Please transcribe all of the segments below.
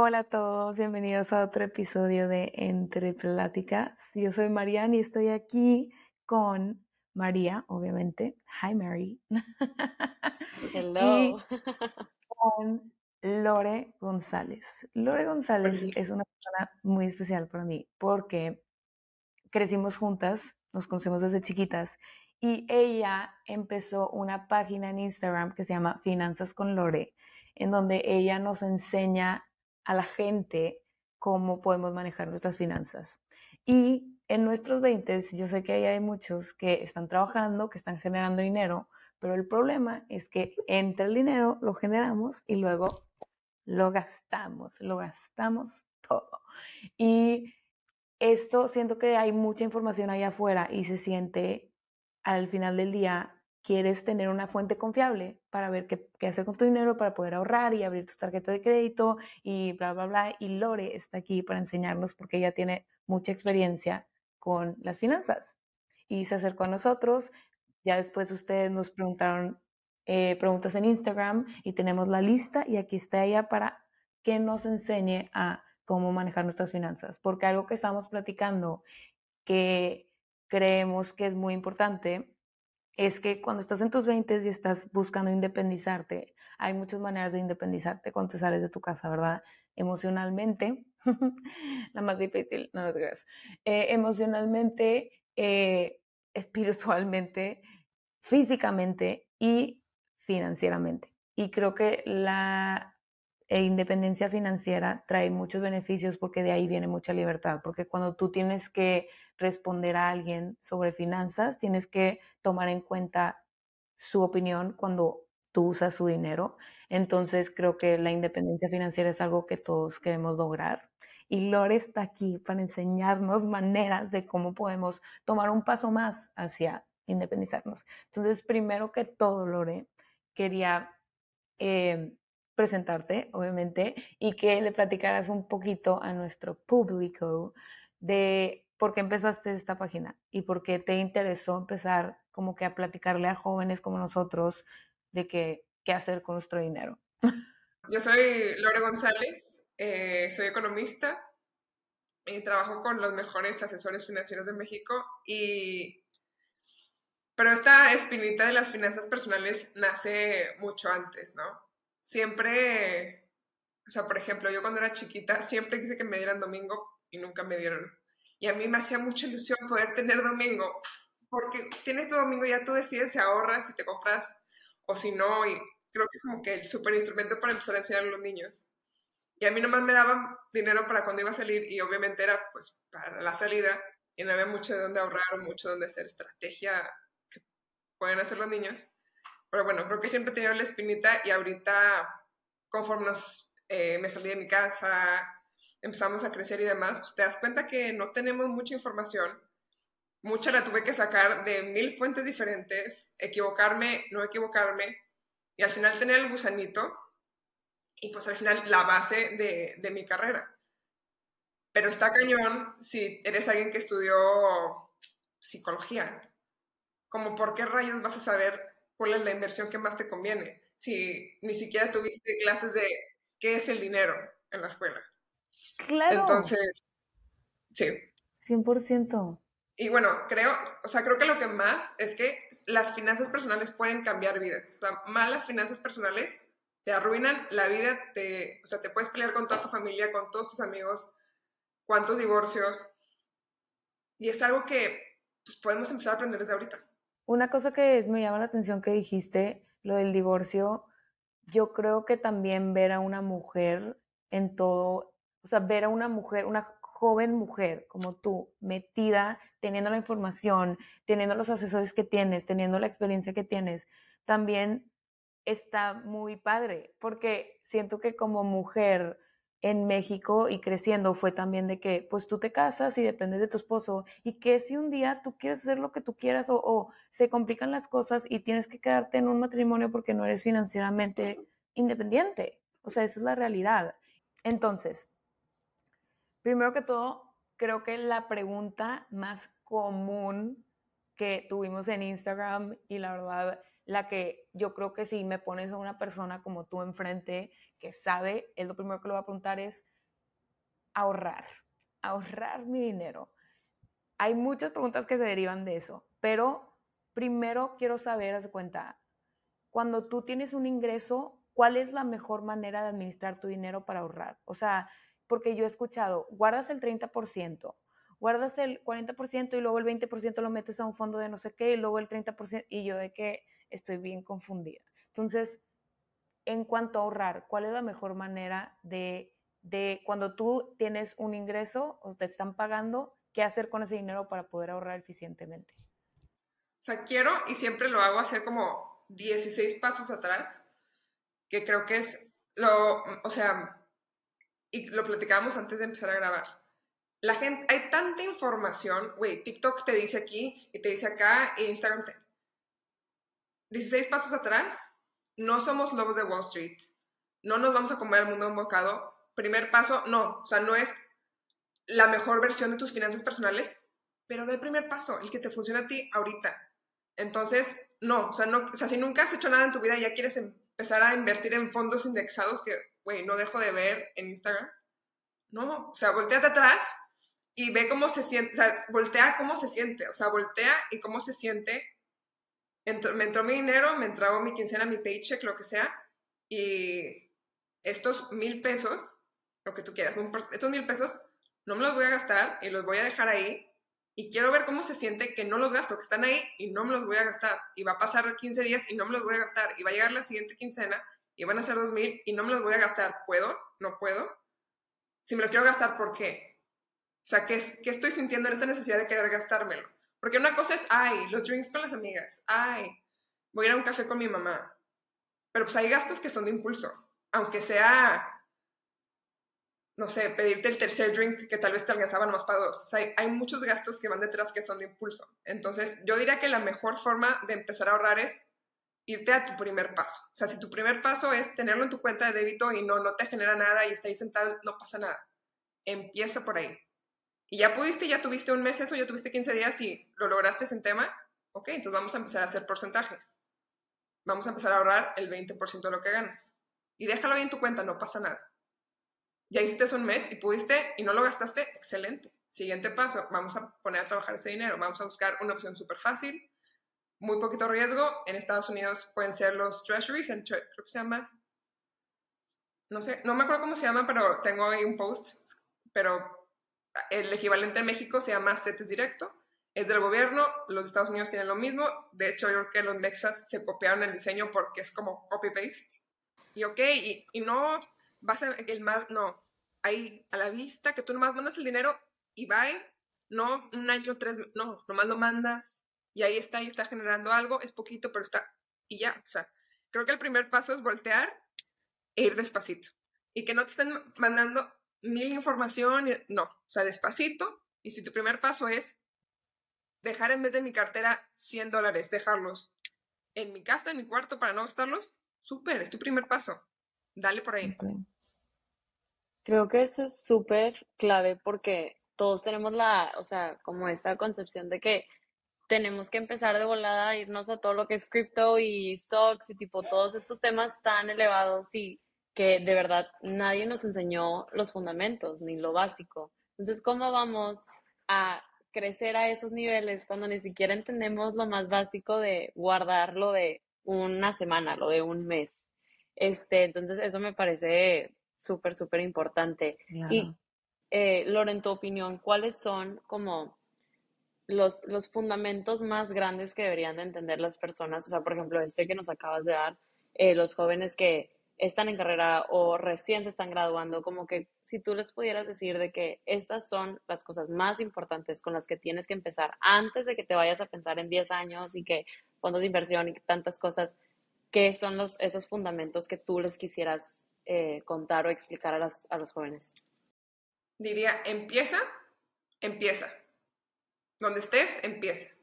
Hola a todos, bienvenidos a otro episodio de Entre Pláticas. Yo soy Mariana y estoy aquí con María, obviamente. Hi, Mary. Hello. con Lore González. Lore González es una persona muy especial para mí porque crecimos juntas, nos conocemos desde chiquitas y ella empezó una página en Instagram que se llama Finanzas con Lore, en donde ella nos enseña a la gente cómo podemos manejar nuestras finanzas. Y en nuestros 20, yo sé que hay muchos que están trabajando, que están generando dinero, pero el problema es que entre el dinero lo generamos y luego lo gastamos, lo gastamos todo. Y esto siento que hay mucha información allá afuera y se siente al final del día quieres tener una fuente confiable para ver qué, hacer con tu dinero, para poder ahorrar y abrir tu tarjeta de crédito y bla, bla, bla. Y Lore está aquí para enseñarnos porque ella tiene mucha experiencia con las finanzas. Y se acercó a nosotros. Ya después ustedes nos preguntaron eh, preguntas en Instagram y tenemos la lista y aquí está ella para que nos enseñe a cómo manejar nuestras finanzas. Porque algo que estamos platicando que creemos que es muy importante es que cuando estás en tus 20 y estás buscando independizarte, hay muchas maneras de independizarte cuando te sales de tu casa, ¿verdad? Emocionalmente, la más difícil, no, creas, eh, emocionalmente, eh, espiritualmente, físicamente y financieramente. Y creo que la e independencia financiera trae muchos beneficios porque de ahí viene mucha libertad, porque cuando tú tienes que responder a alguien sobre finanzas, tienes que tomar en cuenta su opinión cuando tú usas su dinero. Entonces creo que la independencia financiera es algo que todos queremos lograr. Y Lore está aquí para enseñarnos maneras de cómo podemos tomar un paso más hacia independizarnos. Entonces, primero que todo, Lore, quería eh, presentarte, obviamente, y que le platicaras un poquito a nuestro público de por qué empezaste esta página y por qué te interesó empezar como que a platicarle a jóvenes como nosotros de que, qué hacer con nuestro dinero. Yo soy Lore González, eh, soy economista y trabajo con los mejores asesores financieros de México y pero esta espinita de las finanzas personales nace mucho antes, ¿no? siempre, o sea, por ejemplo, yo cuando era chiquita siempre quise que me dieran domingo y nunca me dieron. Y a mí me hacía mucha ilusión poder tener domingo, porque tienes tu domingo y ya tú decides si ahorras, si te compras o si no, y creo que es como que el súper instrumento para empezar a enseñar a los niños. Y a mí nomás me daban dinero para cuando iba a salir y obviamente era pues para la salida y no había mucho de dónde ahorrar o mucho de dónde hacer estrategia que pueden hacer los niños. Pero bueno, creo que siempre he tenido la espinita y ahorita, conforme nos, eh, me salí de mi casa, empezamos a crecer y demás, pues te das cuenta que no tenemos mucha información. Mucha la tuve que sacar de mil fuentes diferentes, equivocarme, no equivocarme, y al final tener el gusanito, y pues al final la base de, de mi carrera. Pero está cañón si eres alguien que estudió psicología. Como por qué rayos vas a saber cuál es la inversión que más te conviene, si ni siquiera tuviste clases de qué es el dinero en la escuela. Claro. Entonces, sí. 100%. Y bueno, creo, o sea, creo que lo que más es que las finanzas personales pueden cambiar vidas. O sea, malas finanzas personales te arruinan la vida, te, o sea, te puedes pelear con toda tu familia, con todos tus amigos, cuántos divorcios. Y es algo que pues, podemos empezar a aprender desde ahorita. Una cosa que me llama la atención que dijiste, lo del divorcio, yo creo que también ver a una mujer en todo, o sea, ver a una mujer, una joven mujer como tú, metida, teniendo la información, teniendo los asesores que tienes, teniendo la experiencia que tienes, también está muy padre, porque siento que como mujer en México y creciendo fue también de que pues tú te casas y dependes de tu esposo y que si un día tú quieres hacer lo que tú quieras o, se complican las cosas y tienes que quedarte en un matrimonio porque no eres financieramente independiente. O sea, esa es la realidad. Entonces, primero que todo, creo que la pregunta más común que tuvimos en Instagram y la verdad la que yo creo que si me pones a una persona como tú enfrente que sabe, es lo primero que le voy a preguntar es ahorrar, ahorrar mi dinero. Hay muchas preguntas que se derivan de eso, pero primero quiero saber, haz cuenta, cuando tú tienes un ingreso, ¿cuál es la mejor manera de administrar tu dinero para ahorrar? O sea, porque yo he escuchado, guardas el 30%, guardas el 40% y luego el 20% lo metes a un fondo de no sé qué y luego el 30% y yo de que estoy bien confundida. Entonces, en cuanto a ahorrar, ¿cuál es la mejor manera de, de cuando tú tienes un ingreso o te están pagando, qué hacer con ese dinero para poder ahorrar eficientemente? O sea, quiero y siempre lo hago hacer como 16 pasos atrás, que creo que es lo, o sea, y lo platicábamos antes de empezar a grabar. La gente, hay tanta información, güey, TikTok te dice aquí y te dice acá, e Instagram te... 16 pasos atrás, no somos lobos de Wall Street, no nos vamos a comer el mundo un bocado. Primer paso, no, o sea, no es la mejor versión de tus finanzas personales, pero da el primer paso, el que te funciona a ti ahorita. Entonces, no, o sea, no, o sea, si nunca has hecho nada en tu vida y ya quieres empezar a invertir en fondos indexados que, güey, no dejo de ver en Instagram, no, o sea, volteate atrás y ve cómo se siente, o sea, voltea cómo se siente, o sea, voltea y cómo se siente. me entró mi dinero, me entró mi quincena, mi paycheck, lo que sea, y estos mil pesos, lo que tú quieras, estos mil pesos no me los voy a gastar y los voy a dejar ahí y quiero ver cómo se siente que no los gasto, que están ahí y no me los voy a gastar. Y va a pasar 15 días y no me los voy a gastar. Y va a llegar la siguiente quincena y van a ser 2.000 y no me los voy a gastar. ¿Puedo? ¿No puedo? Si me lo quiero gastar, ¿por qué? O sea, ¿qué, ¿qué estoy sintiendo en esta necesidad de querer gastármelo? Porque una cosa es, ay, los drinks con las amigas, ay, voy a ir a un café con mi mamá. Pero pues hay gastos que son de impulso, aunque sea no sé, pedirte el tercer drink que tal vez te alcanzaban más para dos. O sea, hay, muchos gastos que van detrás que son de impulso. Entonces, yo diría que la mejor forma de empezar a ahorrar es irte a tu primer paso. O sea, si tu primer paso es tenerlo en tu cuenta de débito y no, no te genera nada y está ahí sentado, no pasa nada. Empieza por ahí. Y ya pudiste, ya tuviste un mes eso, ya tuviste 15 días y lo lograste en tema, ok, entonces vamos a empezar a hacer porcentajes. Vamos a empezar a ahorrar el 20% de lo que ganas. Y déjalo ahí en tu cuenta, no pasa nada ya hiciste eso un mes y pudiste y no lo gastaste, excelente. Siguiente paso, vamos a poner a trabajar ese dinero, vamos a buscar una opción súper fácil, muy poquito riesgo. En Estados Unidos pueden ser los treasuries, en creo que se llama, no sé, no me acuerdo cómo se llama, pero tengo ahí un post, pero el equivalente en México se llama CETES directo, es del gobierno, los Estados Unidos tienen lo mismo, de hecho yo creo que los Mexas se copiaron el diseño porque es como copy-paste. Y ok, y, no vas a el más, no, ahí a la vista, que tú nomás mandas el dinero y va, no un año, tres, no, nomás lo mandas y ahí está, y está generando algo, es poquito, pero está, y ya, o sea, creo que el primer paso es voltear e ir despacito y que no te estén mandando mil información, no, o sea, despacito, y si tu primer paso es dejar en vez de mi cartera 100 dólares, dejarlos en mi casa, en mi cuarto para no gastarlos, súper, es tu primer paso. Dale por ahí. Creo que eso es súper clave porque todos tenemos la, o sea, como esta concepción de que tenemos que empezar de volada a irnos a todo lo que es cripto y stocks y tipo todos estos temas tan elevados y que de verdad nadie nos enseñó los fundamentos ni lo básico. Entonces, ¿cómo vamos a crecer a esos niveles cuando ni siquiera entendemos lo más básico de guardar lo de una semana, lo de un mes? Este, entonces, eso me parece súper, súper importante. Y, eh, Loren, tu opinión, ¿cuáles son como los, los fundamentos más grandes que deberían de entender las personas? O sea, por ejemplo, este que nos acabas de dar, eh, los jóvenes que están en carrera o recién se están graduando, como que si tú les pudieras decir de que estas son las cosas más importantes con las que tienes que empezar antes de que te vayas a pensar en 10 años y que fondos de inversión y tantas cosas, ¿qué son los, esos fundamentos que tú les quisieras eh, contar o explicar a, las, a los jóvenes? Diría, empieza, empieza. Donde estés, empieza.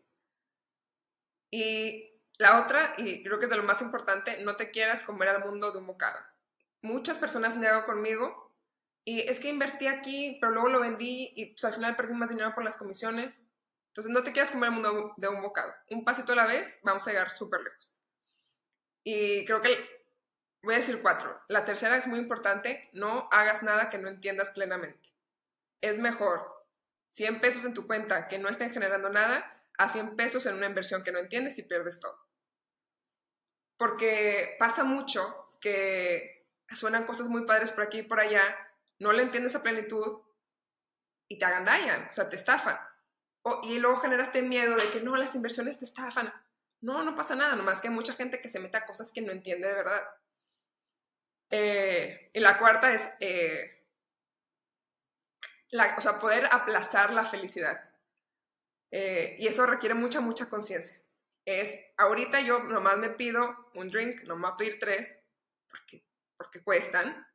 Y la otra, y creo que es de lo más importante, no te quieras comer al mundo de un bocado. Muchas personas han llegado conmigo y es que invertí aquí, pero luego lo vendí y pues, al final perdí más dinero por las comisiones. Entonces no te quieras comer al mundo de un bocado. Un pasito a la vez, vamos a llegar súper lejos. Y creo que voy a decir cuatro. La tercera es muy importante, no hagas nada que no entiendas plenamente. Es mejor 100 pesos en tu cuenta que no estén generando nada a 100 pesos en una inversión que no entiendes y pierdes todo. Porque pasa mucho que suenan cosas muy padres por aquí y por allá, no le entiendes a plenitud y te agandallan, o sea, te estafan. y luego generas este miedo de que no, las inversiones te estafan. No, no pasa nada, nomás que hay mucha gente que se mete a cosas que no entiende de verdad. Eh, y la cuarta es, eh, o sea, poder aplazar la felicidad. Eh, y eso requiere mucha, mucha conciencia. Es, ahorita yo nomás me pido un drink, nomás pedir tres, porque, porque cuestan.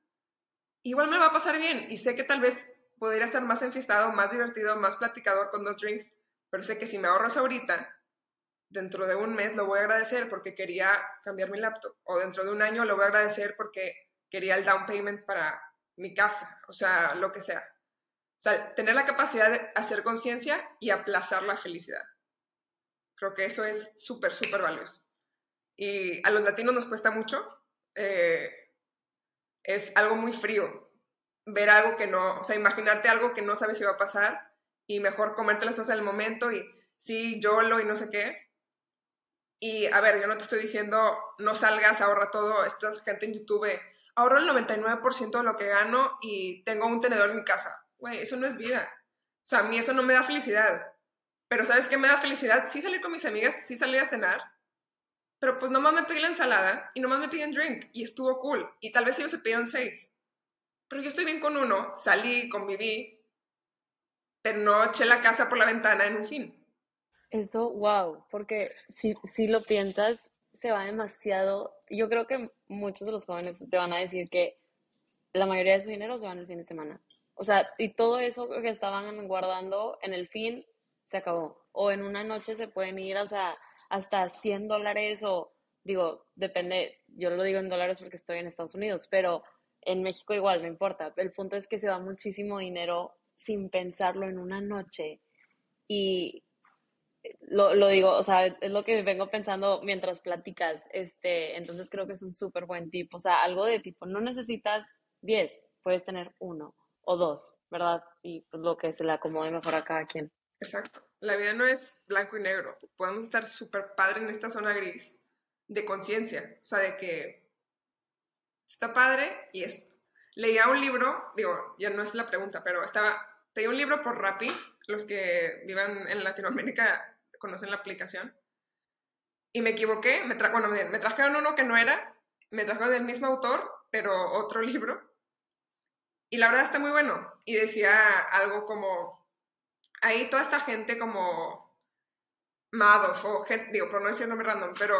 Igual me va a pasar bien y sé que tal vez podría estar más enfiestado, más divertido, más platicador con dos drinks, pero sé que si me ahorro eso ahorita, dentro de un mes lo voy a agradecer porque quería cambiar mi laptop, o dentro de un año lo voy a agradecer porque quería el down payment para mi casa, o sea, lo que sea. O sea, tener la capacidad de hacer conciencia y aplazar la felicidad. Creo que eso es súper, súper valioso. Y a los latinos nos cuesta mucho. Eh, es algo muy frío ver algo que no, o sea, imaginarte algo que no sabes si va a pasar y mejor comerte las cosas en momento y sí, yo lo y no sé qué. Y a ver, yo no te estoy diciendo no salgas, ahorra todo. Esta gente en YouTube, ahorro el 99% de lo que gano y tengo un tenedor en mi casa. Güey, eso no es vida. O sea, a mí eso no me da felicidad. Pero ¿sabes qué me da felicidad? Sí salir con mis amigas, sí salir a cenar. Pero pues nomás me pedí la ensalada y nomás me piden drink y estuvo cool. Y tal vez ellos se pidieron seis. Pero yo estoy bien con uno, salí, conviví, pero no eché la casa por la ventana en un fin. Esto, wow, porque si, si lo piensas, se va demasiado. Yo creo que muchos de los jóvenes te van a decir que la mayoría de su dinero se va el fin de semana. O sea, y todo eso que estaban guardando en el fin se acabó. O en una noche se pueden ir, o sea, hasta 100 dólares o, digo, depende, yo lo digo en dólares porque estoy en Estados Unidos, pero en México igual, no importa. El punto es que se va muchísimo dinero sin pensarlo en una noche. Y lo, lo digo, o sea, es lo que vengo pensando mientras platicas. Este, entonces creo que es un súper buen tip. O sea, algo de tipo, no necesitas 10, puedes tener uno o dos, ¿verdad? Y pues, lo que se le acomode mejor a cada quien. Exacto. La vida no es blanco y negro. Podemos estar súper padre en esta zona gris de conciencia. O sea, de que está padre y es... Leía un libro, digo, ya no es la pregunta, pero estaba... Pedí un libro por Rappi, los que vivan en Latinoamérica conocen la aplicación. Y me equivoqué, me, tra bueno, me trajeron uno que no era, me trajeron del mismo autor, pero otro libro. Y la verdad está muy bueno. Y decía algo como, ahí toda esta gente como Madoff o gente, digo, por no decir nombre random, pero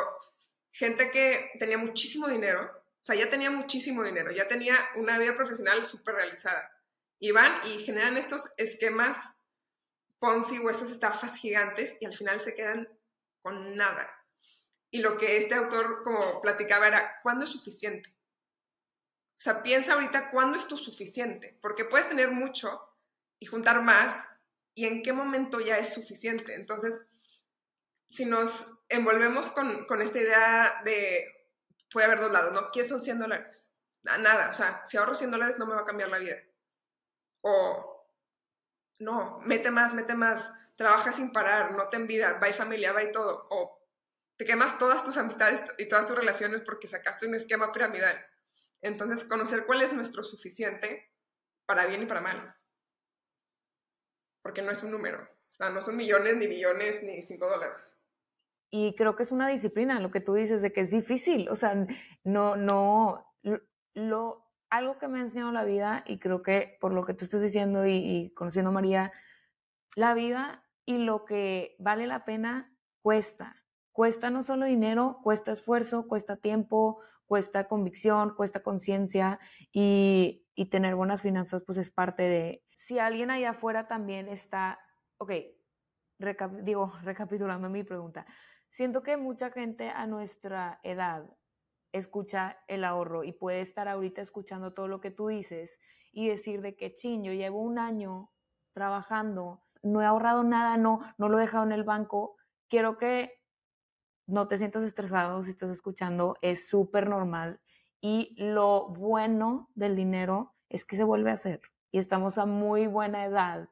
gente que tenía muchísimo dinero, o sea, ya tenía muchísimo dinero, ya tenía una vida profesional súper realizada. Y van y generan estos esquemas Ponzi o estas estafas gigantes y al final se quedan con nada. Y lo que este autor como platicaba era, ¿cuándo es suficiente? O sea, piensa ahorita cuándo es tu suficiente, porque puedes tener mucho y juntar más y en qué momento ya es suficiente. Entonces, si nos envolvemos con, con esta idea de, puede haber dos lados, ¿no? ¿Qué son 100 dólares? Nada, o sea, si ahorro 100 dólares no me va a cambiar la vida. O, no, mete más, mete más, trabaja sin parar, no te envidia, va y familia, va y todo. O te quemas todas tus amistades y todas tus relaciones porque sacaste un esquema piramidal. Entonces, conocer cuál es nuestro suficiente para bien y para mal. Porque no es un número. O sea, no son millones, ni billones, ni cinco dólares. Y creo que es una disciplina, lo que tú dices, de que es difícil. O sea, no, no, lo, algo que me ha enseñado la vida, y creo que por lo que tú estás diciendo y, y conociendo a María, la vida y lo que vale la pena cuesta. Cuesta no solo dinero, cuesta esfuerzo, cuesta tiempo, cuesta convicción, cuesta conciencia y, tener buenas finanzas pues es parte de... Si alguien allá afuera también está, ok, digo, recapitulando mi pregunta, siento que mucha gente a nuestra edad escucha el ahorro y puede estar ahorita escuchando todo lo que tú dices y decir de que chin, yo llevo un año trabajando, no he ahorrado nada, no, no lo he dejado en el banco, quiero que no te sientas estresado si estás escuchando, es súper normal. Y lo bueno del dinero es que se vuelve a hacer. Y estamos a muy buena edad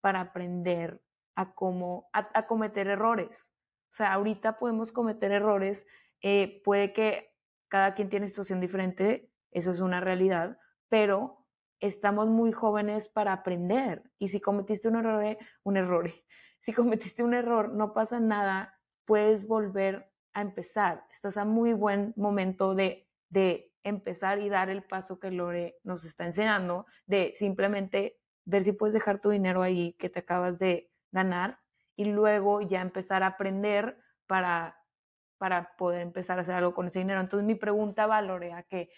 para aprender a cómo, a, cometer errores. O sea, ahorita podemos cometer errores, eh, puede que cada quien tiene situación diferente, eso es una realidad, pero estamos muy jóvenes para aprender. Y si cometiste un error, un error, si cometiste un error, no pasa nada, puedes volver a empezar. Estás a muy buen momento de, de empezar y dar el paso que Lore nos está enseñando, de simplemente ver si puedes dejar tu dinero ahí que te acabas de ganar y luego ya empezar a aprender para, para poder empezar a hacer algo con ese dinero. Entonces mi pregunta va, Lore, a que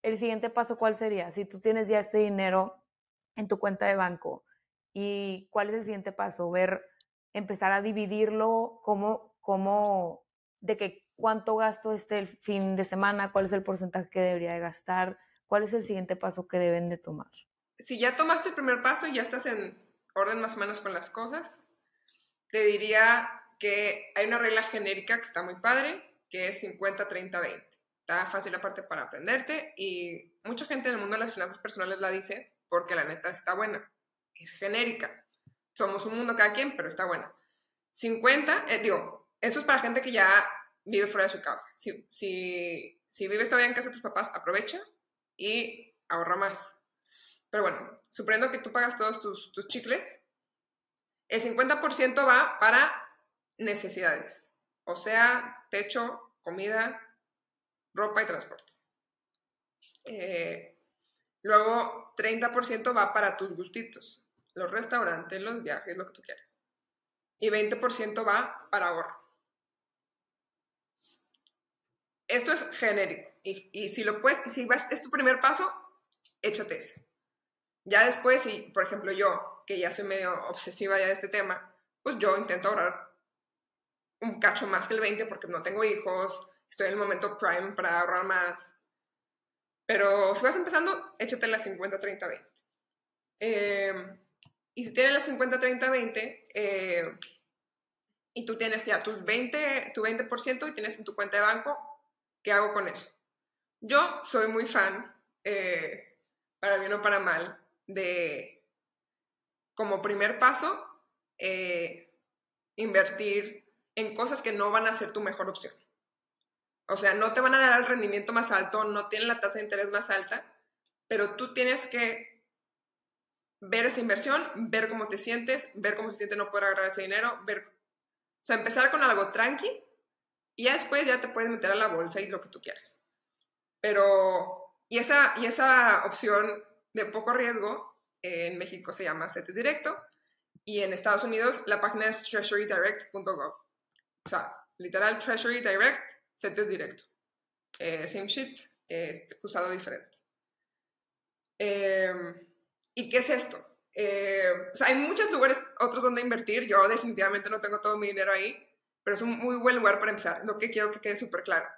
el siguiente paso, ¿cuál sería? Si tú tienes ya este dinero en tu cuenta de banco, ¿y cuál es el siguiente paso? Ver, empezar a dividirlo, cómo, cómo, de que cuánto gasto este el fin de semana, cuál es el porcentaje que debería de gastar, cuál es el siguiente paso que deben de tomar. Si ya tomaste el primer paso y ya estás en orden más o menos con las cosas, te diría que hay una regla genérica que está muy padre, que es 50-30-20 está fácil aparte para aprenderte y mucha gente en el mundo de las finanzas personales la dice porque la neta está buena, es genérica. Somos un mundo cada quien, pero está buena. 50, eh, digo, eso es para gente que ya vive fuera de su casa. Si, si, si vives todavía en casa de tus papás, aprovecha y ahorra más. Pero bueno, suponiendo que tú pagas todos tus, tus chicles, el 50% va para necesidades, o sea, techo, comida, ropa y transporte. Eh, luego, 30% va para tus gustitos, los restaurantes, los viajes, lo que tú quieras. Y 20% va para ahorro. Esto es genérico. Y, si lo puedes, y si vas, es tu primer paso, échate ese. Ya después, si, por ejemplo, yo, que ya soy medio obsesiva ya de este tema, pues yo intento ahorrar un cacho más que el 20 porque no tengo hijos, estoy en el momento prime para ahorrar más. Pero si vas empezando, échate la 50-30-20. Em, y si tienes la 50-30-20 eh, y tú tienes ya tus 20, tu 20% y tienes en tu cuenta de banco, ¿qué hago con eso? Yo soy muy fan, eh, para bien o para mal, de como primer paso, eh, invertir en cosas que no van a ser tu mejor opción. O sea, no te van a dar el rendimiento más alto, no tienen la tasa de interés más alta, pero tú tienes que ver esa inversión, ver cómo te sientes, ver cómo se siente no poder agarrar ese dinero, ver, o sea, empezar con algo tranqui y ya después ya te puedes meter a la bolsa y lo que tú quieras. Pero, y esa, y esa opción de poco riesgo en México se llama CETES Directo y en Estados Unidos la página es treasurydirect.gov. O sea, literal Treasury Direct CETES directo. Eh, same shit, usado diferente. Em, ¿Y qué es esto? Eh, hay muchos lugares, otros donde invertir. Yo definitivamente no tengo todo mi dinero ahí, pero es un muy buen lugar para empezar. Lo que quiero que quede súper claro.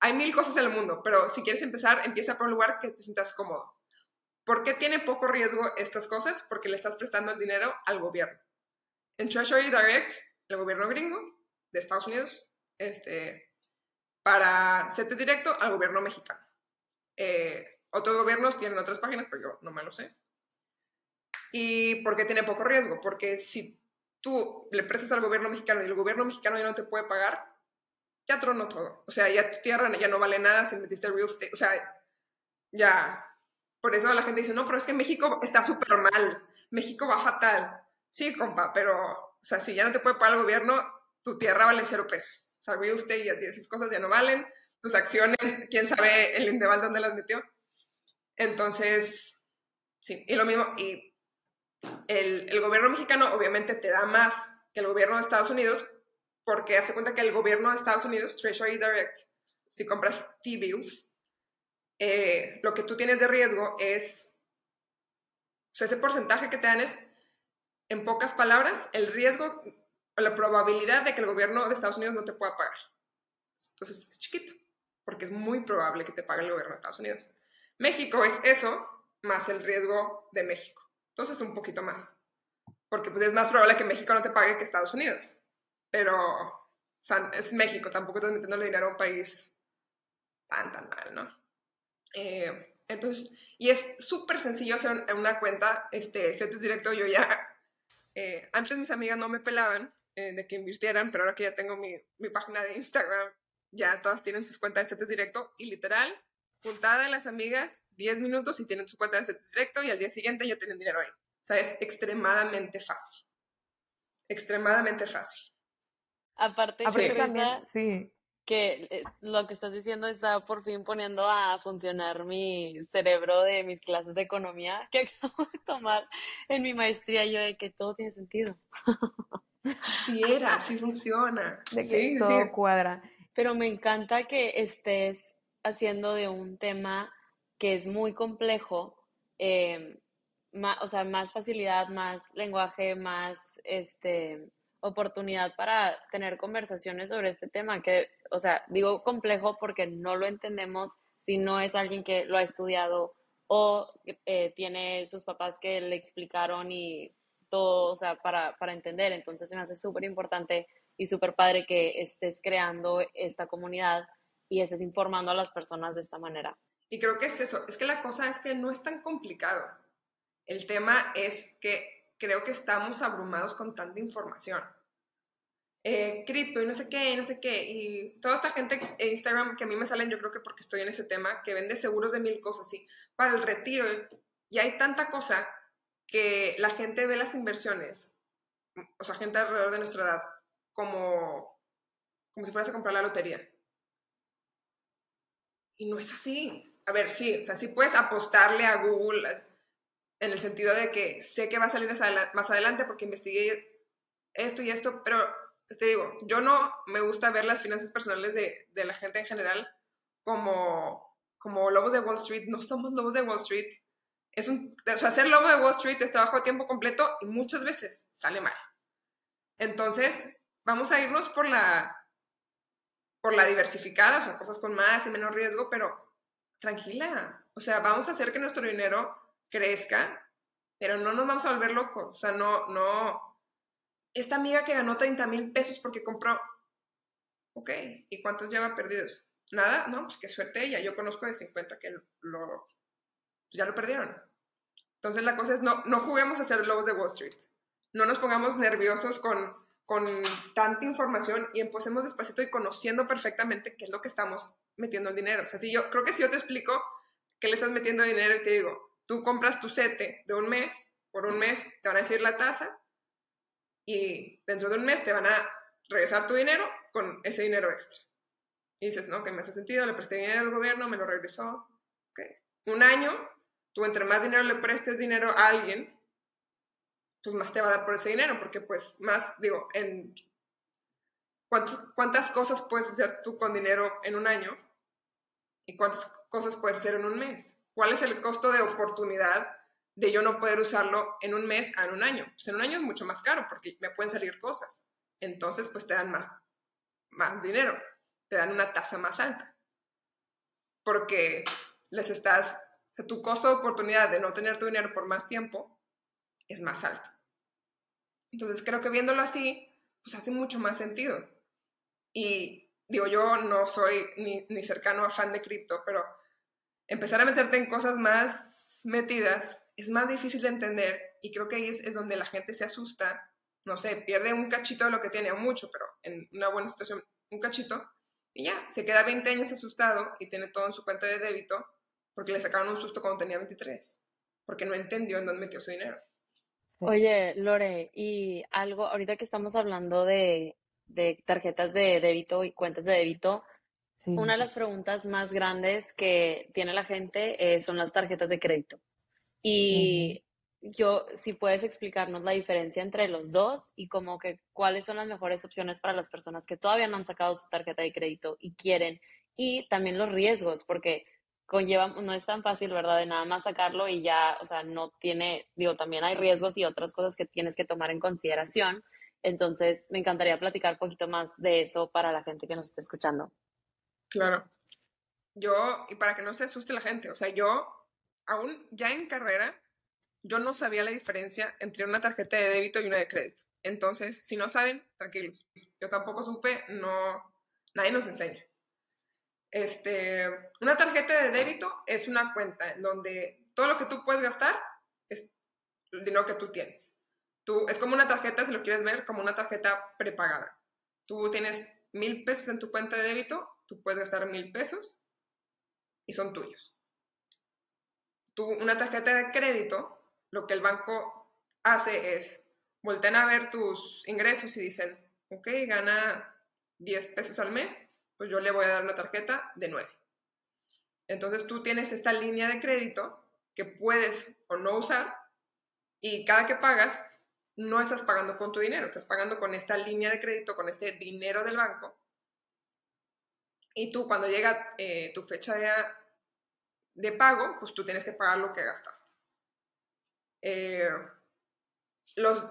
Hay mil cosas en el mundo, pero si quieres empezar, empieza por un lugar que te sientas cómodo. ¿Por qué tiene poco riesgo estas cosas? Porque le estás prestando el dinero al gobierno. En Treasury Direct, el gobierno gringo de Estados Unidos, este, para CETES directo al gobierno mexicano. Eh, otros gobiernos tienen otras páginas, pero yo no me lo sé. ¿Y por qué tiene poco riesgo? Porque si tú le prestas al gobierno mexicano y el gobierno mexicano ya no te puede pagar, ya tronó todo. O sea, ya tu tierra ya no vale nada si metiste real estate. O sea, ya. Por eso la gente dice, no, pero es que México está súper mal. México va fatal. Sí, compa, pero, o sea, si ya no te puede pagar el gobierno, tu tierra vale cero pesos. O sea, real estate y esas cosas ya no valen. Tus acciones, quién sabe el Indeval dónde las metió. Entonces, sí, y lo mismo, y el, gobierno mexicano obviamente te da más que el gobierno de Estados Unidos, porque hace cuenta que el gobierno de Estados Unidos, Treasury Direct, si compras T-bills, eh, lo que tú tienes de riesgo es, o sea, ese porcentaje que te dan es, en pocas palabras, el riesgo la probabilidad de que el gobierno de Estados Unidos no te pueda pagar. Entonces es chiquito, porque es muy probable que te pague el gobierno de Estados Unidos. México es eso más el riesgo de México. Entonces un poquito más. Porque pues es más probable que México no te pague que Estados Unidos. Pero O sea, es México, tampoco estás metiendo dinero a un país tan, tan mal, ¿no? Eh, entonces, y es súper sencillo hacer una cuenta, este, CETES directo, yo ya, eh, antes mis amigas no me pelaban eh, de que invirtieran, pero ahora que ya tengo mi, mi, página de Instagram, ya todas tienen sus cuentas de CETES directo y literal, juntada de las amigas, 10 minutos y tienen su cuenta de CETES directo y al día siguiente ya tienen dinero ahí. O sea, es extremadamente fácil. Extremadamente fácil. Aparte, también, sí que eh, lo que estás diciendo está por fin poniendo a funcionar mi cerebro de mis clases de economía que acabo de tomar en mi maestría yo de que todo tiene sentido. Sí era, sí funciona. De que todo cuadra. Pero me encanta que estés haciendo de un tema que es muy complejo, eh, o sea, más facilidad, más lenguaje, más este oportunidad para tener conversaciones sobre este tema, que, o sea, digo complejo porque no lo entendemos si no es alguien que lo ha estudiado o eh, tiene sus papás que le explicaron y todo, o sea, para, para entender. Entonces se me hace súper importante y súper padre que estés creando esta comunidad y estés informando a las personas de esta manera. Y creo que es eso, es que la cosa es que no es tan complicado. El tema es que creo que estamos abrumados con tanta información. Eh, cripto y no sé qué, no sé qué. Y toda esta gente en Instagram que a mí me salen, yo creo que porque estoy en ese tema, que vende seguros de mil cosas, así, para el retiro. Y hay tanta cosa que la gente ve las inversiones, o sea, gente alrededor de nuestra edad, como, como si fueras a comprar la lotería. Y no es así. A ver, sí, o sea, sí puedes apostarle a Google, en el sentido de que sé que va a salir más adelante porque investigué esto y esto, pero te digo, yo no me gusta ver las finanzas personales de, de la gente en general como, como lobos de Wall Street. No somos lobos de Wall Street. Es un, o sea, ser lobo de Wall Street es trabajo a tiempo completo y muchas veces sale mal. Entonces, vamos a irnos por la, por la diversificada, o sea, cosas con más y menos riesgo, pero tranquila. O sea, vamos a hacer que nuestro dinero crezca, pero no nos vamos a volver locos. O sea, no, no. Esta amiga que ganó 30 mil pesos porque compró. Ok, ¿y cuántos lleva perdidos? Nada, no, pues qué suerte ella. Yo conozco de 50 que lo, ya lo perdieron. Entonces la cosa es, no, no juguemos a ser lobos de Wall Street. No nos pongamos nerviosos con, con tanta información y empecemos despacito y conociendo perfectamente qué es lo que estamos metiendo el dinero. O sea, si yo creo que si yo te explico qué le estás metiendo dinero y te digo, Tú compras tu sete de un mes, por un mes te van a decir la tasa y dentro de un mes te van a regresar tu dinero con ese dinero extra. Y dices, no, que me hace sentido, le presté dinero al gobierno, me lo regresó. Okay. Un año, tú entre más dinero le prestes dinero a alguien, pues más te va a dar por ese dinero, porque pues más, digo, en cuántas cosas puedes hacer tú con dinero en un año y cuántas cosas puedes hacer en un mes. ¿Cuál es el costo de oportunidad de yo no poder usarlo en un mes a en un año? Pues en un año es mucho más caro porque me pueden salir cosas. Entonces, pues te dan más, más dinero, te dan una tasa más alta. Porque les estás, o sea, tu costo de oportunidad de no tener tu dinero por más tiempo es más alto. Entonces, creo que viéndolo así, pues hace mucho más sentido. Y digo, yo no soy ni, ni cercano a fan de cripto, pero empezar a meterte en cosas más metidas es más difícil de entender y creo que ahí es, donde la gente se asusta, no sé, pierde un cachito de lo que tiene, o mucho, pero en una buena situación, un cachito, y ya, se queda 20 años asustado y tiene todo en su cuenta de débito porque le sacaron un susto cuando tenía 23, porque no entendió en dónde metió su dinero. Oye, Lore, y algo, ahorita que estamos hablando de, de tarjetas de débito y cuentas de débito, una de las preguntas más grandes que tiene la gente eh, son las tarjetas de crédito. Y yo, si puedes explicarnos la diferencia entre los dos y como que cuáles son las mejores opciones para las personas que todavía no han sacado su tarjeta de crédito y quieren. Y también los riesgos, porque conlleva, no es tan fácil, ¿verdad? De nada más sacarlo y ya, o sea, no tiene, digo, también hay riesgos y otras cosas que tienes que tomar en consideración. Entonces, me encantaría platicar un poquito más de eso para la gente que nos esté escuchando. Claro. Yo, y para que no se asuste la gente, o sea, yo, aún ya en carrera, yo no sabía la diferencia entre una tarjeta de débito y una de crédito. Entonces, si no saben, tranquilos. Yo tampoco supe, no, nadie nos enseña. Este, una tarjeta de débito es una cuenta en donde todo lo que tú puedes gastar es el dinero que tú tienes. Tú, es como una tarjeta, si lo quieres ver, como una tarjeta prepagada. Tú tienes mil pesos en tu cuenta de débito, tú puedes gastar mil pesos y son tuyos. Tú, una tarjeta de crédito, lo que el banco hace es voltean a ver tus ingresos y dicen, ok, gana 10 pesos al mes, pues yo le voy a dar una tarjeta de 9. Entonces tú tienes esta línea de crédito que puedes o no usar y cada que pagas no estás pagando con tu dinero, estás pagando con esta línea de crédito, con este dinero del banco. Y tú cuando llega eh, tu fecha de, pago, pues tú tienes que pagar lo que gastaste. Eh,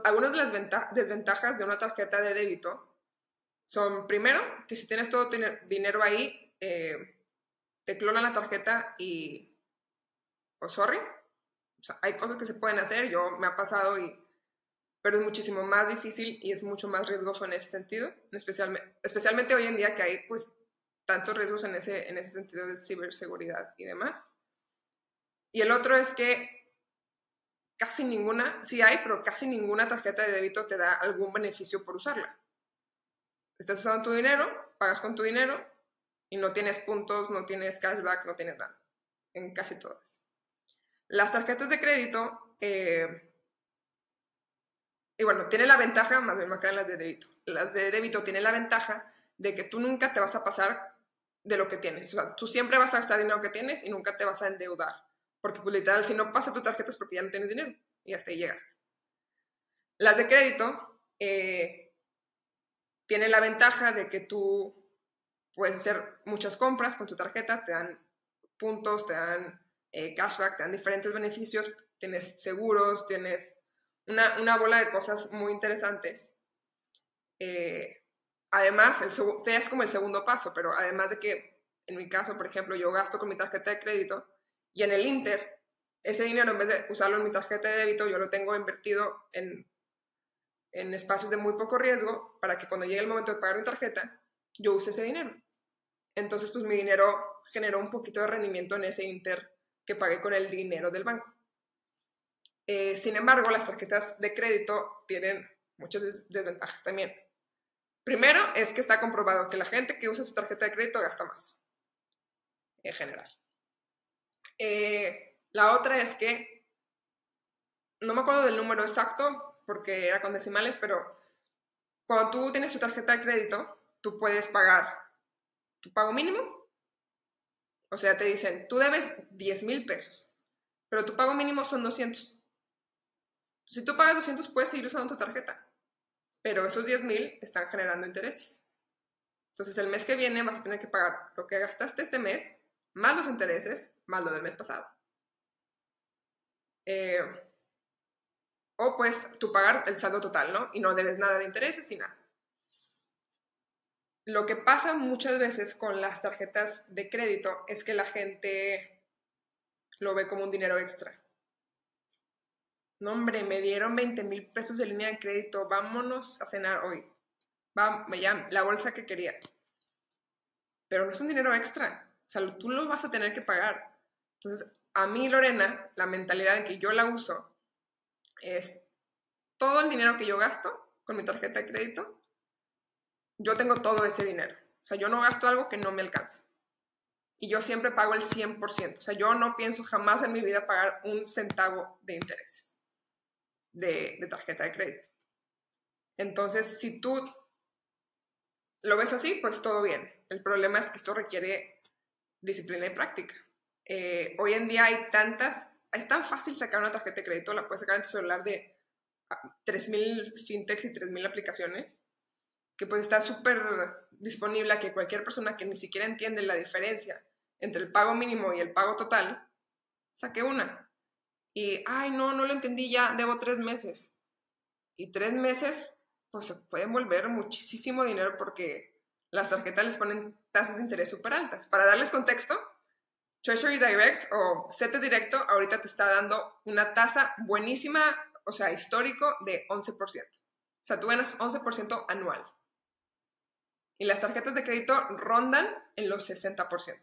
algunas de las desventajas de una tarjeta de débito son, primero, que si tienes todo dinero ahí, eh, te clonan la tarjeta y, oh, sorry, o sea, hay cosas que se pueden hacer, yo me ha pasado y, pero es muchísimo más difícil y es mucho más riesgoso en ese sentido, especialmente, hoy en día que hay, pues, tantos riesgos en ese, en ese sentido de ciberseguridad y demás. Y el otro es que casi ninguna, sí hay, pero casi ninguna tarjeta de débito te da algún beneficio por usarla. Estás usando tu dinero, pagas con tu dinero y no tienes puntos, no tienes cashback, no tienes nada. En casi todas. Las tarjetas de crédito, eh, y bueno, tienen la ventaja, más bien quedan las de débito. Las de débito tienen la ventaja de que tú nunca te vas a pasar de lo que tienes. O sea, tú siempre vas a gastar dinero que tienes y nunca te vas a endeudar. Porque pues literal, si no pasa tu tarjeta es porque ya no tienes dinero y hasta ahí llegaste. Las de crédito eh, tienen la ventaja de que tú puedes hacer muchas compras con tu tarjeta, te dan puntos, te dan eh, cashback, te dan diferentes beneficios, tienes seguros, tienes una, bola de cosas muy interesantes. Eh, además, es como el segundo paso, pero además de que, en mi caso, por ejemplo, yo gasto con mi tarjeta de crédito, y en el Inter, ese dinero, en vez de usarlo en mi tarjeta de débito, yo lo tengo invertido en, en espacios de muy poco riesgo para que cuando llegue el momento de pagar mi tarjeta, yo use ese dinero. Entonces, pues mi dinero generó un poquito de rendimiento en ese Inter que pagué con el dinero del banco. Eh, sin embargo, las tarjetas de crédito tienen muchas desventajas también. Primero es que está comprobado que la gente que usa su tarjeta de crédito gasta más, en general. Eh, la otra es que, no me acuerdo del número exacto porque era con decimales, pero cuando tú tienes tu tarjeta de crédito, tú puedes pagar tu pago mínimo. O sea, te dicen, tú debes 10 mil pesos, pero tu pago mínimo son 200. Si tú pagas 200, puedes seguir usando tu tarjeta, pero esos 10 mil están generando intereses. Entonces, el mes que viene vas a tener que pagar lo que gastaste este mes más los intereses, más lo del mes pasado. Eh, o pues tú pagar el saldo total, ¿no? Y no debes nada de intereses y nada. Lo que pasa muchas veces con las tarjetas de crédito es que la gente lo ve como un dinero extra. No, hombre, me dieron 20 mil pesos de línea de crédito, vámonos a cenar hoy. Va, me llaman, la bolsa que quería. Pero no es un dinero extra. O sea, tú lo vas a tener que pagar. Entonces, a mí, Lorena, la mentalidad de que yo la uso es todo el dinero que yo gasto con mi tarjeta de crédito, yo tengo todo ese dinero. O sea, yo no gasto algo que no me alcanza. Y yo siempre pago el 100%. O sea, yo no pienso jamás en mi vida pagar un centavo de intereses de, de tarjeta de crédito. Entonces, si tú lo ves así, pues todo bien. El problema es que esto requiere disciplina y práctica. Eh, hoy en día hay tantas, es tan fácil sacar una tarjeta de crédito, la puedes sacar en tu celular de 3.000 ah, fintechs y 3.000 aplicaciones, que pues está súper disponible a que cualquier persona que ni siquiera entiende la diferencia entre el pago mínimo y el pago total, saque una. Y, ay, no, no lo entendí ya, debo tres meses. Y tres meses, pues se pueden volver muchísimo dinero porque las tarjetas les ponen tasas de interés súper altas. Para darles contexto, Treasury Direct o CETES Directo ahorita te está dando una tasa buenísima, o sea, histórico de 11%. O sea, tú ganas 11% anual. Y las tarjetas de crédito rondan en los 60%.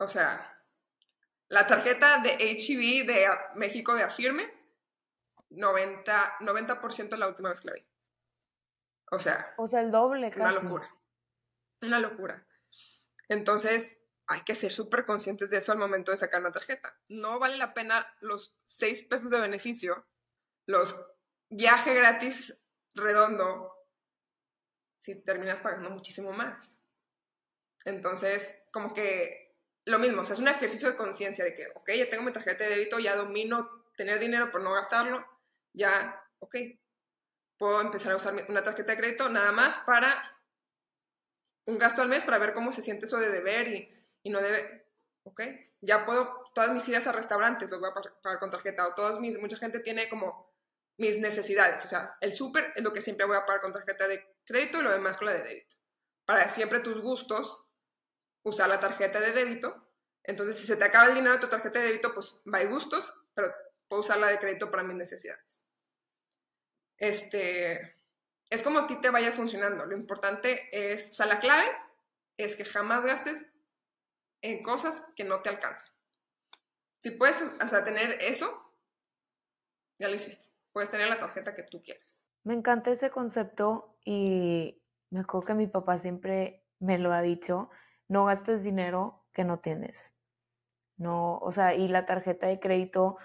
O sea, la tarjeta de HEB de México de Afirme, 90%, 90 la última vez que la vi. O sea. O sea, el doble, casi. Una locura. Una locura. Entonces, hay que ser súper conscientes de eso al momento de sacar una tarjeta. No vale la pena los 6 pesos de beneficio, los viaje gratis redondo, si terminas pagando muchísimo más. Entonces, como que lo mismo, o sea, es un ejercicio de conciencia de que, ok, ya tengo mi tarjeta de débito, ya domino tener dinero por no gastarlo, ya, ok, puedo empezar a usar una tarjeta de crédito nada más para un gasto al mes para ver cómo se siente eso de deber y, no debe, ok, ya puedo, todas mis ideas a restaurantes los voy a pagar con tarjeta o todas mis, mucha gente tiene como mis necesidades, o sea, el súper es lo que siempre voy a pagar con tarjeta de crédito y lo demás con la de débito. Para siempre tus gustos, usar la tarjeta de débito. Entonces, si se te acaba el dinero de tu tarjeta de débito, pues va gustos, pero puedo usar la de crédito para mis necesidades. Este, es como a ti te vaya funcionando. Lo importante es, o sea, la clave es que jamás gastes en cosas que no te alcancen. Si puedes, o sea, tener eso, ya lo hiciste. Puedes tener la tarjeta que tú quieras. Me encanta ese concepto y me acuerdo que mi papá siempre me lo ha dicho, no gastes dinero que no tienes. No, o sea, y la tarjeta de crédito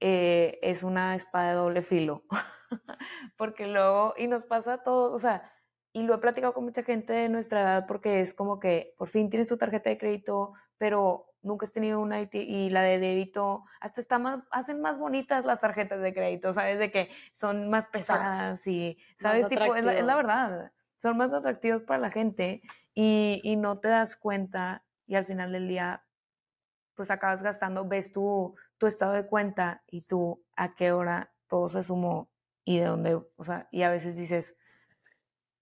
eh, es una espada de doble filo, porque luego, y nos pasa a todos, o sea, y lo he platicado con mucha gente de nuestra edad porque es como que por fin tienes tu tarjeta de crédito, pero nunca has tenido una y la de débito, hasta está más, hacen más bonitas las tarjetas de crédito, ¿sabes? De que son más pesadas y, ¿sabes? tipo, es la, verdad, son más atractivos para la gente y, no te das cuenta y al final del día, pues acabas gastando, ves tu, tu estado de cuenta y tú a qué hora todo se sumó y de dónde, o sea, y a veces dices,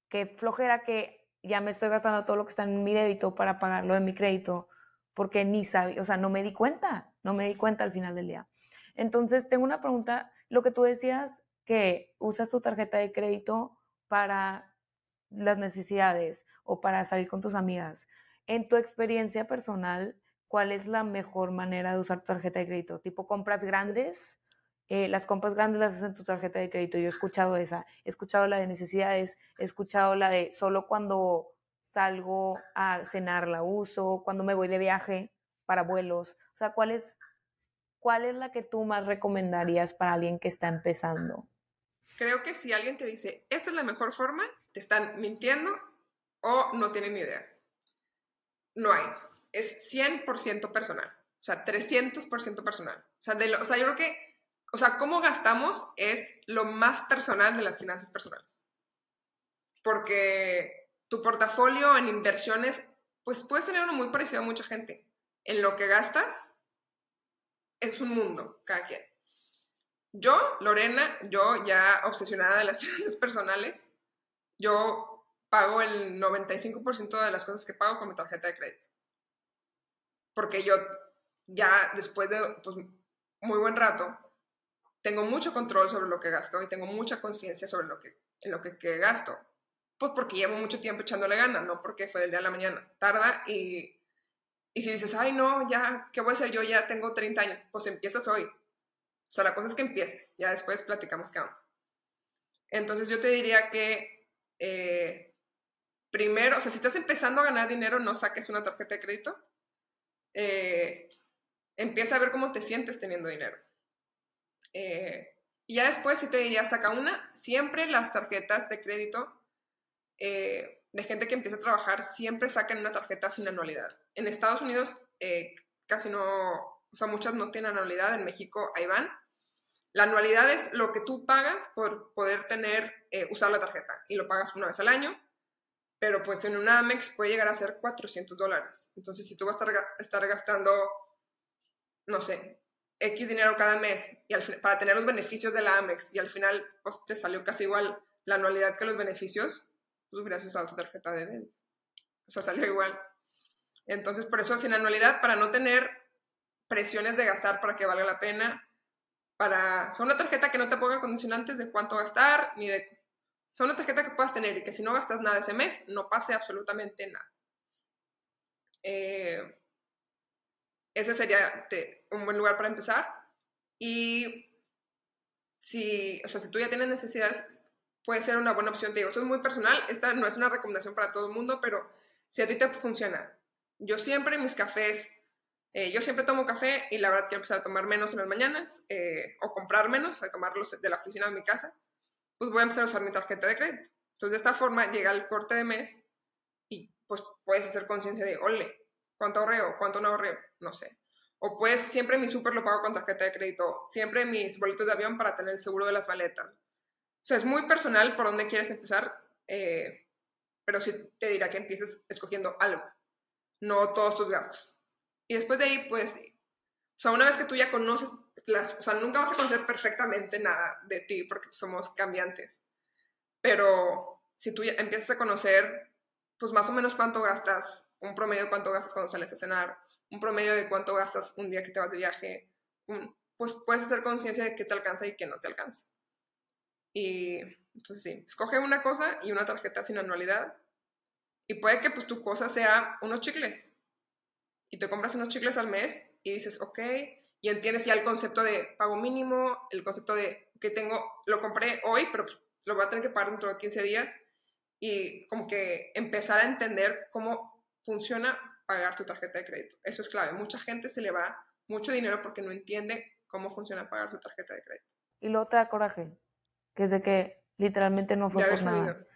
qué flojera que ya me estoy gastando todo lo que está en mi débito para pagarlo de mi crédito porque ni sabía, o sea, no me di cuenta, no me di cuenta al final del día. Entonces, tengo una pregunta, lo que tú decías que usas tu tarjeta de crédito para las necesidades o para salir con tus amigas. En tu experiencia personal, ¿cuál es la mejor manera de usar tu tarjeta de crédito? ¿Tipo compras grandes? Eh, las compras grandes las haces en tu tarjeta de crédito. Yo he escuchado esa. He escuchado la de necesidades. He escuchado la de solo cuando salgo a cenar la uso, cuando me voy de viaje para vuelos. O sea, ¿cuál es, cuál es la que tú más recomendarías para alguien que está empezando? Creo que si alguien te dice, esta es la mejor forma, están mintiendo o no tienen idea. No hay. Es 100% personal. O sea, 300% personal. O sea, yo creo que, o sea, cómo gastamos es lo más personal de las finanzas personales. Porque tu portafolio en inversiones, pues puedes tener uno muy parecido a mucha gente. En lo que gastas es un mundo, cada quien. Yo, Lorena, yo ya obsesionada de las finanzas personales, yo pago el 95% de las cosas que pago con mi tarjeta de crédito. Porque yo ya después de pues, muy buen rato, tengo mucho control sobre lo que gasto y tengo mucha conciencia sobre lo que, lo que, gasto. Pues porque llevo mucho tiempo echándole ganas, no porque fue del día a la mañana. Tarda y, y si dices, ay, no, ya, ¿qué voy a hacer yo? Ya tengo 30 años. Pues empiezas hoy. O sea, la cosa es que empieces. Ya después platicamos qué onda. Entonces yo te diría que eh, primero, o sea, si estás empezando a ganar dinero, no saques una tarjeta de crédito. Eh, empieza a ver cómo te sientes teniendo dinero. Eh, y ya después sí te diría, saca una. Siempre las tarjetas de crédito de gente que empieza a trabajar siempre sacan una tarjeta sin anualidad. En Estados Unidos casi no, o sea, muchas no tienen anualidad, en México ahí van. La anualidad es lo que tú pagas por poder tener, eh, usar la tarjeta y lo pagas una vez al año, pero pues en una Amex puede llegar a ser 400 dólares. Entonces, si tú vas a estar, gastando, no sé, X dinero cada mes y al, para tener los beneficios de la Amex y al final pues, te salió casi igual la anualidad que los beneficios, pues hubieras usado tu tarjeta de débito. O sea, salió igual. Entonces, por eso sin anualidad, para no tener presiones de gastar para que valga la pena, para, o una tarjeta que no te ponga condicionantes de cuánto gastar, ni de, o una tarjeta que puedas tener y que si no gastas nada ese mes, no pase absolutamente nada. Eh, ese sería un buen lugar para empezar. Y si, o sea, si tú ya tienes necesidades, puede ser una buena opción. Te digo, esto es muy personal, esta no es una recomendación para todo el mundo, pero si a ti te funciona. Yo siempre mis cafés eh, yo siempre tomo café y la verdad quiero empezar a tomar menos en las mañanas eh, o comprar menos, a tomarlos de la oficina de mi casa, pues voy a empezar a usar mi tarjeta de crédito. Entonces de esta forma llega el corte de mes y pues puedes hacer conciencia de, ole, ¿cuánto ahorreo? ¿Cuánto no ahorreo? No sé. O pues siempre mi súper lo pago con tarjeta de crédito, siempre mis boletos de avión para tener el seguro de las maletas. O sea, es muy personal por dónde quieres empezar, eh, pero sí te dirá que empieces escogiendo algo, no todos tus gastos. Y después de ahí, pues, o sea, una vez que tú ya conoces las, o sea, nunca vas a conocer perfectamente nada de ti porque somos cambiantes. Pero si tú ya empiezas a conocer, pues más o menos cuánto gastas, un promedio de cuánto gastas cuando sales a cenar, un promedio de cuánto gastas un día que te vas de viaje, pues puedes hacer conciencia de qué te alcanza y qué no te alcanza. Y entonces sí, escoge una cosa y una tarjeta sin anualidad. Y puede que pues tu cosa sea unos chicles y te compras unos chicles al mes y dices, ok, y entiendes ya el concepto de pago mínimo, el concepto de que tengo, lo compré hoy, pero pues, lo voy a tener que pagar dentro de 15 días y como que empezar a entender cómo funciona pagar tu tarjeta de crédito. Eso es clave. Mucha gente se le va mucho dinero porque no entiende cómo funciona pagar su tarjeta de crédito. Y luego te da coraje, que es de que literalmente no fue por nada.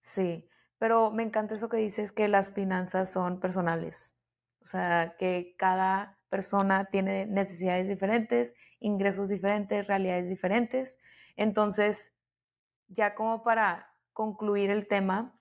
Sí, pero me encanta eso que dices que las finanzas son personales. Sea, que cada persona tiene necesidades diferentes, ingresos diferentes, realidades diferentes. Entonces, ya como para concluir el tema,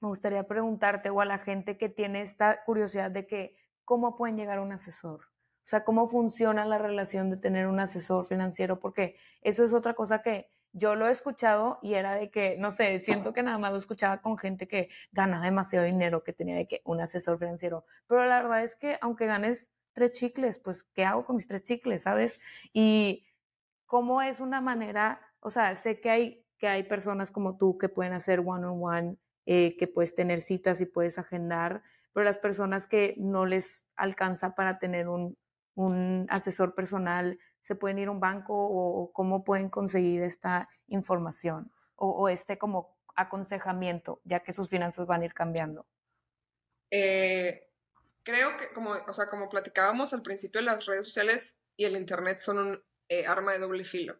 me gustaría preguntarte o a la gente que tiene esta curiosidad de que cómo pueden llegar a un asesor. O sea, cómo funciona la relación de tener un asesor financiero, porque eso es otra cosa que yo lo he escuchado y era de que, no sé, siento que nada más lo escuchaba con gente que ganaba demasiado dinero, que tenía de que un asesor financiero. Pero la verdad es que aunque ganes tres chicles, pues, ¿qué hago con mis tres chicles, sabes? Y cómo es una manera, o sea, sé que hay, que hay personas como tú que pueden hacer one-on-one, eh, que puedes tener citas y puedes agendar, pero las personas que no les alcanza para tener un, un asesor personal, se pueden ir a un banco o, cómo pueden conseguir esta información o, este como aconsejamiento, ya que sus finanzas van a ir cambiando? Eh, creo que, como, o sea, como platicábamos al principio, las redes sociales y el Internet son un eh, arma de doble filo.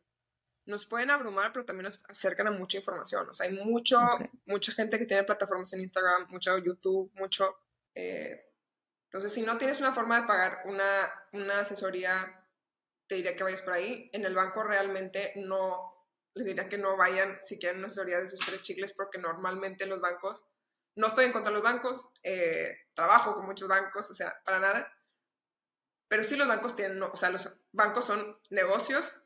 Nos pueden abrumar, pero también nos acercan a mucha información. O sea, hay mucho, mucha gente que tiene plataformas en Instagram, mucho YouTube, mucho... Eh, entonces, si no tienes una forma de pagar una, una asesoría te diría que vayas por ahí. En el banco realmente no, les diría que no vayan si quieren una asesoría de sus tres chicles porque normalmente los bancos, no estoy en contra de los bancos, eh, trabajo con muchos bancos, o sea, para nada, pero sí los bancos tienen, o sea, los bancos son negocios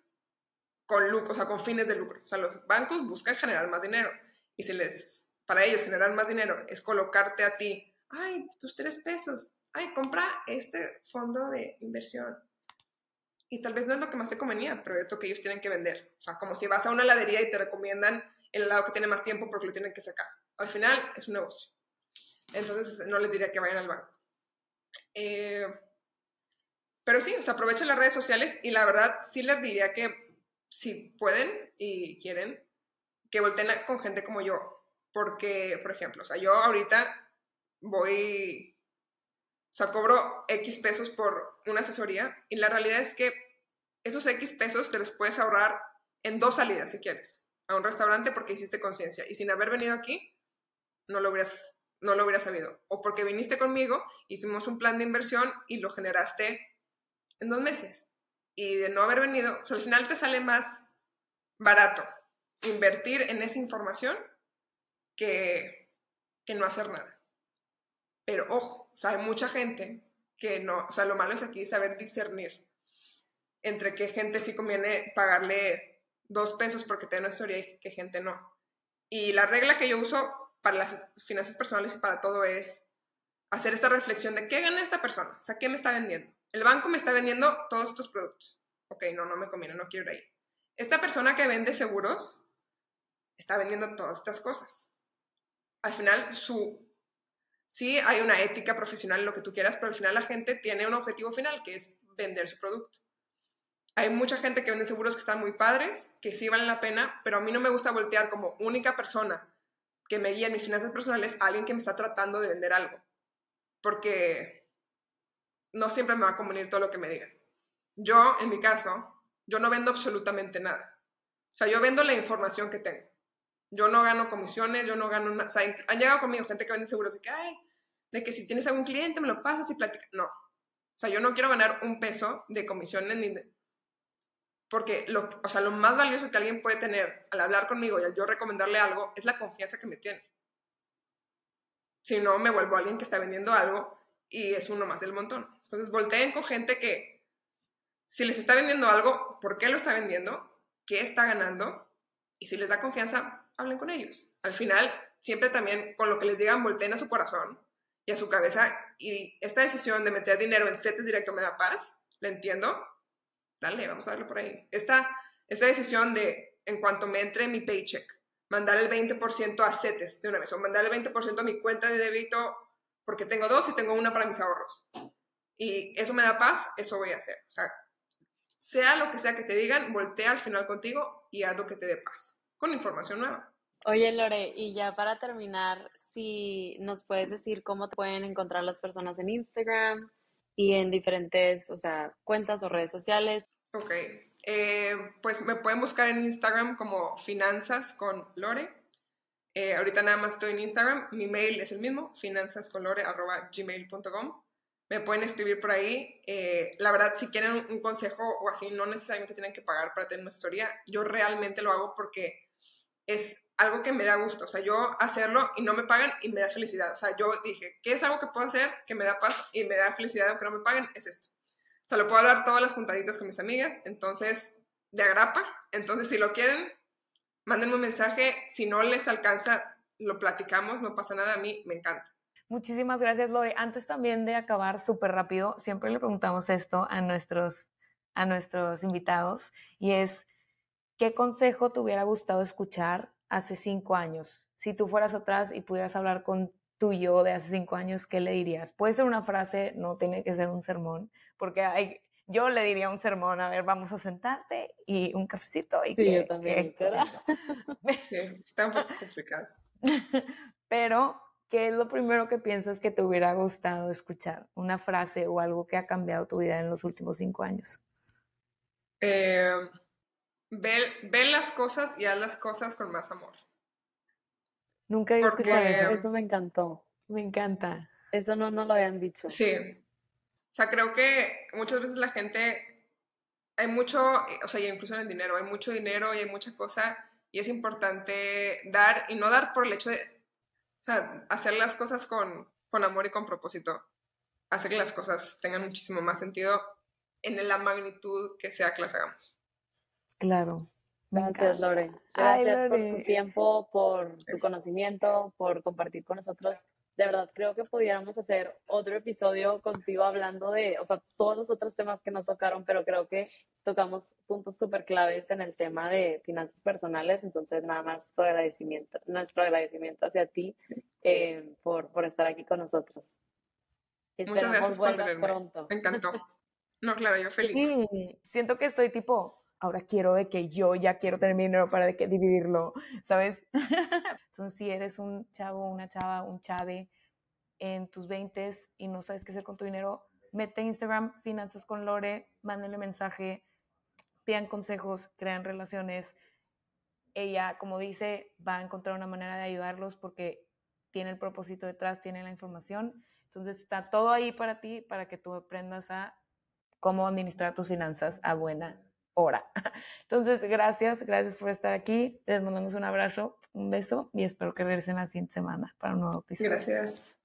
con lucro, o sea, con fines de lucro. O sea, los bancos buscan generar más dinero y si les, para ellos generar más dinero es colocarte a ti, ay, tus tres pesos, ay, compra este fondo de inversión, y tal vez no es lo que más te convenía, pero es lo que ellos tienen que vender. O sea, como si vas a una heladería y te recomiendan el helado que tiene más tiempo porque lo tienen que sacar. Al final es un negocio. Entonces no les diría que vayan al banco. Eh, pero sí, aprovechen las redes sociales y la verdad sí les diría que si pueden y quieren, que volteen con gente como yo. Porque, por ejemplo, o sea, yo ahorita voy sea, cobro X pesos por una asesoría y la realidad es que esos X pesos te los puedes ahorrar en dos salidas si quieres a un restaurante porque hiciste conciencia y sin haber venido aquí no lo hubieras no lo hubieras sabido. O porque viniste conmigo hicimos un plan de inversión y lo generaste en dos meses. Y de no haber venido pues, al final te sale más barato invertir en esa información que, que no hacer nada. Pero ojo sea, hay mucha gente que no, o sea, lo malo es aquí saber discernir entre qué gente sí conviene pagarle dos pesos porque tiene una asesoría y qué gente no. Y la regla que yo uso para las finanzas personales y para todo es hacer esta reflexión de qué gana esta persona, o sea, qué me está vendiendo. El banco me está vendiendo todos estos productos. ok, no, no me conviene, no quiero ir ahí. Esta persona que vende seguros está vendiendo todas estas cosas. Al final, su... Sí, hay una ética profesional, lo que tú quieras, pero al final la gente tiene un objetivo final, que es vender su producto. Hay mucha gente que vende seguros que están muy padres, que sí valen la pena, pero a mí no me gusta voltear como única persona que me guía en mis finanzas personales a alguien que me está tratando de vender algo. Porque no siempre me va a convenir todo lo que me digan. Yo, en mi caso, yo no vendo absolutamente nada. O sea, yo vendo la información que tengo. Yo no gano comisiones, yo no gano nada. O sea, han llegado conmigo gente que vende seguros de que, ay, de que si tienes algún cliente me lo pasas y platicas. No. O sea, yo no quiero ganar un peso de comisiones ni de... Porque lo, o sea, lo más valioso que alguien puede tener al hablar conmigo y al yo recomendarle algo es la confianza que me tiene. Si no, me vuelvo alguien que está vendiendo algo y es uno más del montón. Entonces, volteen con gente que, si les está vendiendo algo, ¿por qué lo está vendiendo? ¿Qué está ganando? Y si les da confianza, hablen con ellos. Al final, siempre también con lo que les digan, volteen a su corazón y a su cabeza. Y esta decisión de meter dinero en CETES directo me da paz, la entiendo. Dale, vamos a darle por ahí. Esta, esta decisión de, en cuanto me entre mi paycheck, mandar el 20% a CETES de una vez, o mandar el 20% a mi cuenta de débito, porque tengo dos y tengo una para mis ahorros. Y eso me da paz, eso voy a hacer. O sea, sea lo que sea que te digan, voltea al final contigo y haz lo que te dé paz, con información nueva. Oye, Lore, y ya para terminar, si nos puedes decir cómo te pueden encontrar las personas en Instagram y en diferentes, o sea, cuentas o redes sociales. Ok, eh, pues me pueden buscar en Instagram como finanzas con Lore. Eh, ahorita nada más estoy en Instagram. Mi mail es el mismo, finanzasconlore.gmail.com. Me pueden escribir por ahí. Eh, la verdad, si quieren un, un, consejo o así, no necesariamente tienen que pagar para tener una historia. Yo realmente lo hago porque es algo que me da gusto, o sea, yo hacerlo y no me pagan y me da felicidad. O sea, yo dije, ¿qué es algo que puedo hacer que me da paz y me da felicidad aunque no me paguen? Es esto. O sea, lo puedo hablar todas las juntaditas con mis amigas, entonces, de agrapa. Entonces, si lo quieren, mándenme un mensaje. Si no les alcanza, lo platicamos, no pasa nada, a mí me encanta. Muchísimas gracias, Lore. Antes también de acabar súper rápido, siempre le preguntamos esto a nuestros, a nuestros invitados y es, ¿qué consejo te hubiera gustado escuchar hace cinco años? Si tú fueras atrás y pudieras hablar con tu yo de hace cinco años, ¿qué le dirías? Puede ser una frase, no tiene que ser un sermón, porque hay, yo le diría un sermón, a ver, vamos a sentarte y un cafecito y sí, que, yo también, que sí, está un poco complicado. Pero, ¿qué es lo primero que piensas que te hubiera gustado escuchar? Una frase o algo que ha cambiado tu vida en los últimos cinco años. Eh, ve, ve las cosas y haz las cosas con más amor. Nunca he escuchado eso. Eso me encantó. Me encanta. Eso no nos lo habían dicho. Sí. O sea, creo que muchas veces la gente, hay mucho, o sea, incluso en el dinero, hay mucho dinero y hay mucha cosa y es importante dar y no dar por el hecho de, o sea, hacer las cosas con, con amor y con propósito. Hacer que las cosas tengan muchísimo más sentido en la magnitud que sea que las hagamos. Claro. Gracias, Lore. Gracias Ay, Lore. por tu tiempo, por tu conocimiento, por compartir con nosotros. De verdad, creo que pudiéramos hacer otro episodio contigo hablando de, o sea, todos los otros temas que nos tocaron, pero creo que tocamos puntos súper claves en el tema de finanzas personales. Entonces, nada más tu agradecimiento, nuestro agradecimiento hacia ti eh, por, por estar aquí con nosotros. Muchas gracias por tenerme. pronto. Me encantó. No, claro, yo feliz. Sí, siento que estoy tipo ahora quiero de que yo ya quiero tener mi dinero para de que dividirlo, ¿sabes? Entonces, si eres un chavo, una chava, un chave en tus 20 y no sabes qué hacer con tu dinero, mete Instagram Finanzas con Lore, mándenle mensaje, pidan consejos, crean relaciones. Ella, como dice, va a encontrar una manera de ayudarlos porque tiene el propósito detrás, tiene la información. Entonces está todo ahí para ti, para que tú aprendas a cómo administrar tus finanzas a buena hora. Entonces, gracias, gracias por estar aquí. Les mandamos un abrazo, un beso y espero que regresen la siguiente semana para un nuevo episodio. Gracias.